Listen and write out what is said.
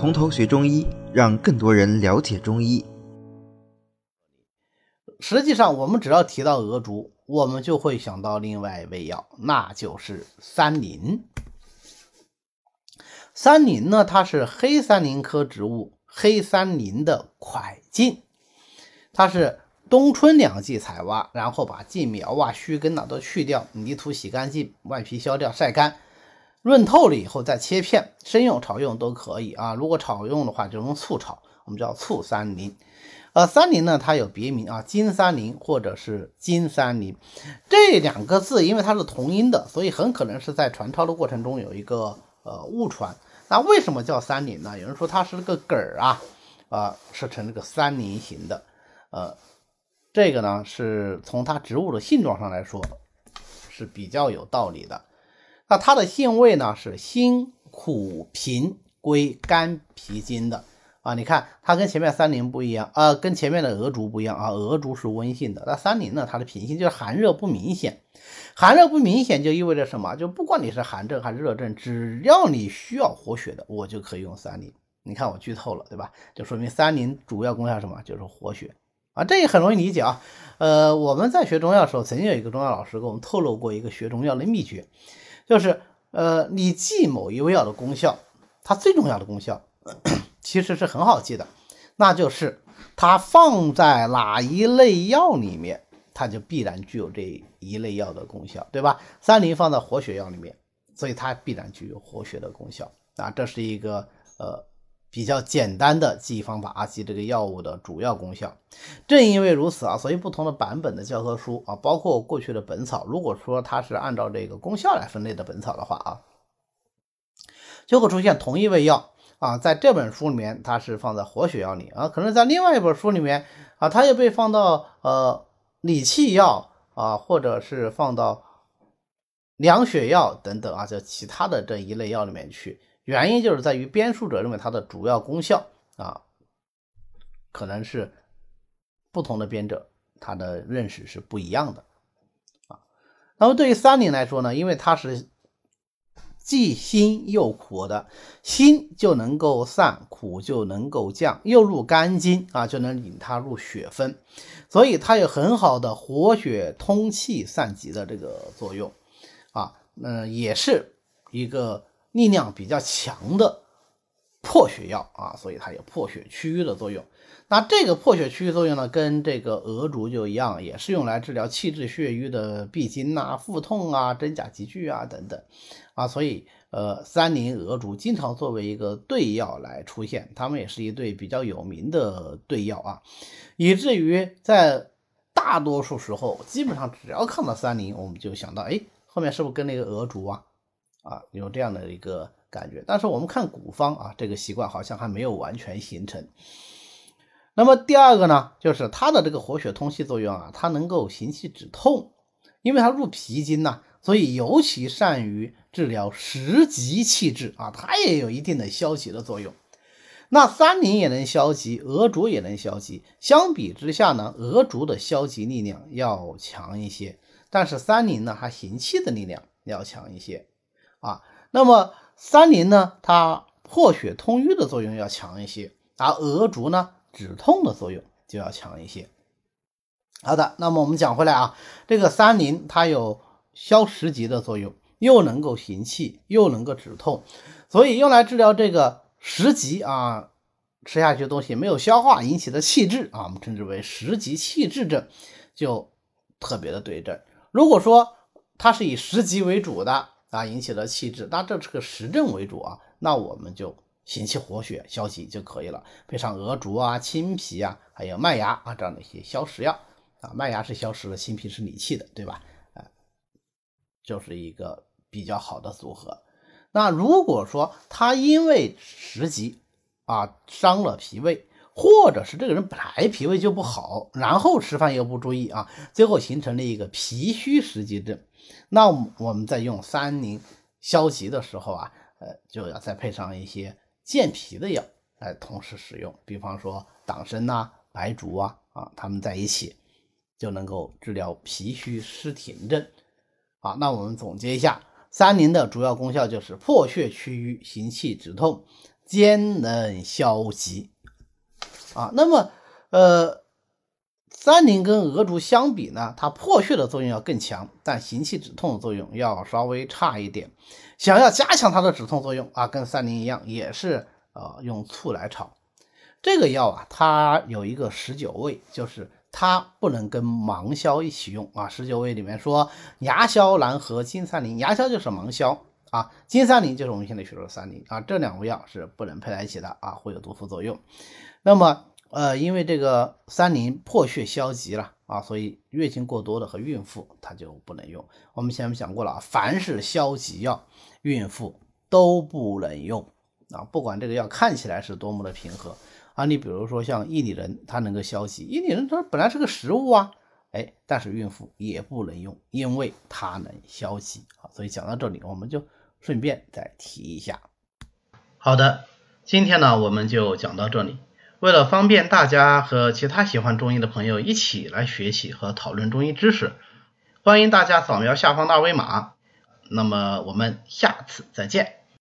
从头学中医，让更多人了解中医。实际上，我们只要提到鹅竹，我们就会想到另外一味药，那就是三林。三林呢，它是黑三林科植物黑三林的块茎，它是冬春两季采挖，然后把茎苗啊、须根呐都去掉，泥土洗干净，外皮削掉，晒干。润透了以后再切片，生用、炒用都可以啊。如果炒用的话，就用醋炒，我们叫醋三林。呃，三林呢，它有别名啊，金三林或者是金三林，这两个字因为它是同音的，所以很可能是在传抄的过程中有一个呃误传。那为什么叫三林呢？有人说它是个梗儿啊，啊，是呈这个三林形的。呃，这个呢是从它植物的性状上来说是比较有道理的。那它的性味呢是辛苦平归肝脾经的啊，你看它跟前面三林不一样啊，跟前面的鹅竹不一样啊，鹅竹是温性的，那三林呢它的平性就是寒热不明显，寒热不明显就意味着什么？就不管你是寒症还是热症，只要你需要活血的，我就可以用三林。你看我剧透了对吧？就说明三林主要功效什么？就是活血啊，这也很容易理解啊。呃，我们在学中药的时候，曾经有一个中药老师给我们透露过一个学中药的秘诀。就是呃，你记某一味药的功效，它最重要的功效其实是很好记的，那就是它放在哪一类药里面，它就必然具有这一类药的功效，对吧？三林放在活血药里面，所以它必然具有活血的功效啊，这是一个呃。比较简单的记忆方法啊，记这个药物的主要功效。正因为如此啊，所以不同的版本的教科书啊，包括过去的本草，如果说它是按照这个功效来分类的本草的话啊，就会出现同一味药啊，在这本书里面它是放在活血药里啊，可能在另外一本书里面啊，它又被放到呃理气药啊，或者是放到凉血药等等啊，这其他的这一类药里面去。原因就是在于编述者认为它的主要功效啊，可能是不同的编者他的认识是不一样的啊。那么对于三林来说呢，因为它是既辛又苦的，辛就能够散，苦就能够降，又入肝经啊，就能引它入血分，所以它有很好的活血通气散结的这个作用啊。嗯，也是一个。力量比较强的破血药啊，所以它有破血祛瘀的作用。那这个破血祛瘀作用呢，跟这个鹅竹就一样，也是用来治疗气滞血瘀的闭经啊、腹痛啊、真假急聚啊等等啊。所以，呃，三林、鹅竹经常作为一个对药来出现，它们也是一对比较有名的对药啊，以至于在大多数时候，基本上只要看到三林，我们就想到，哎，后面是不是跟那个鹅竹啊？啊，有这样的一个感觉，但是我们看古方啊，这个习惯好像还没有完全形成。那么第二个呢，就是它的这个活血通气作用啊，它能够行气止痛，因为它入脾经呐，所以尤其善于治疗食积气滞啊，它也有一定的消积的作用。那三林也能消积，鹅竹也能消积，相比之下呢，鹅竹的消积力量要强一些，但是三林呢，它行气的力量要强一些。啊，那么三林呢，它破血通瘀的作用要强一些，而鹅竹呢，止痛的作用就要强一些。好的，那么我们讲回来啊，这个三林它有消食积的作用，又能够行气，又能够止痛，所以用来治疗这个食积啊，吃下去的东西没有消化引起的气滞啊，我们称之为食积气滞症，就特别的对症。如果说它是以食积为主的。啊，引起了气滞，那这是个实证为主啊，那我们就行气活血消积就可以了，配上鹅竹啊、青皮啊，还有麦芽啊这样的一些消食药啊，麦芽是消食的，青皮是理气的，对吧？啊，就是一个比较好的组合。那如果说他因为食积啊伤了脾胃，或者是这个人本来脾胃就不好，然后吃饭又不注意啊，最后形成了一个脾虚食积症。那我们在用三林消积的时候啊，呃，就要再配上一些健脾的药来同时使用，比方说党参呐、白术啊，啊，它们在一起就能够治疗脾虚湿停症。好，那我们总结一下，三林的主要功效就是破血祛瘀、行气止痛，兼能消急啊。那么，呃，三宁跟鹅竹相比呢，它破血的作用要更强，但行气止痛的作用要稍微差一点。想要加强它的止痛作用啊，跟三宁一样，也是呃用醋来炒。这个药啊，它有一个十九味，就是它不能跟芒硝一起用啊。十九味里面说，牙硝蓝和金三宁，牙硝就是芒硝啊，金三零就是我们现在学说的三零啊，这两味药是不能配在一起的啊，会有毒副作用。那么，呃，因为这个三宁破血消极了啊，所以月经过多的和孕妇它就不能用。我们前面讲过了啊，凡是消极药，孕妇都不能用啊，不管这个药看起来是多么的平和。啊，你比如说像薏米仁，它能够消积。薏米仁它本来是个食物啊，哎，但是孕妇也不能用，因为它能消积啊。所以讲到这里，我们就顺便再提一下。好的，今天呢我们就讲到这里。为了方便大家和其他喜欢中医的朋友一起来学习和讨论中医知识，欢迎大家扫描下方的二维码。那么我们下次再见。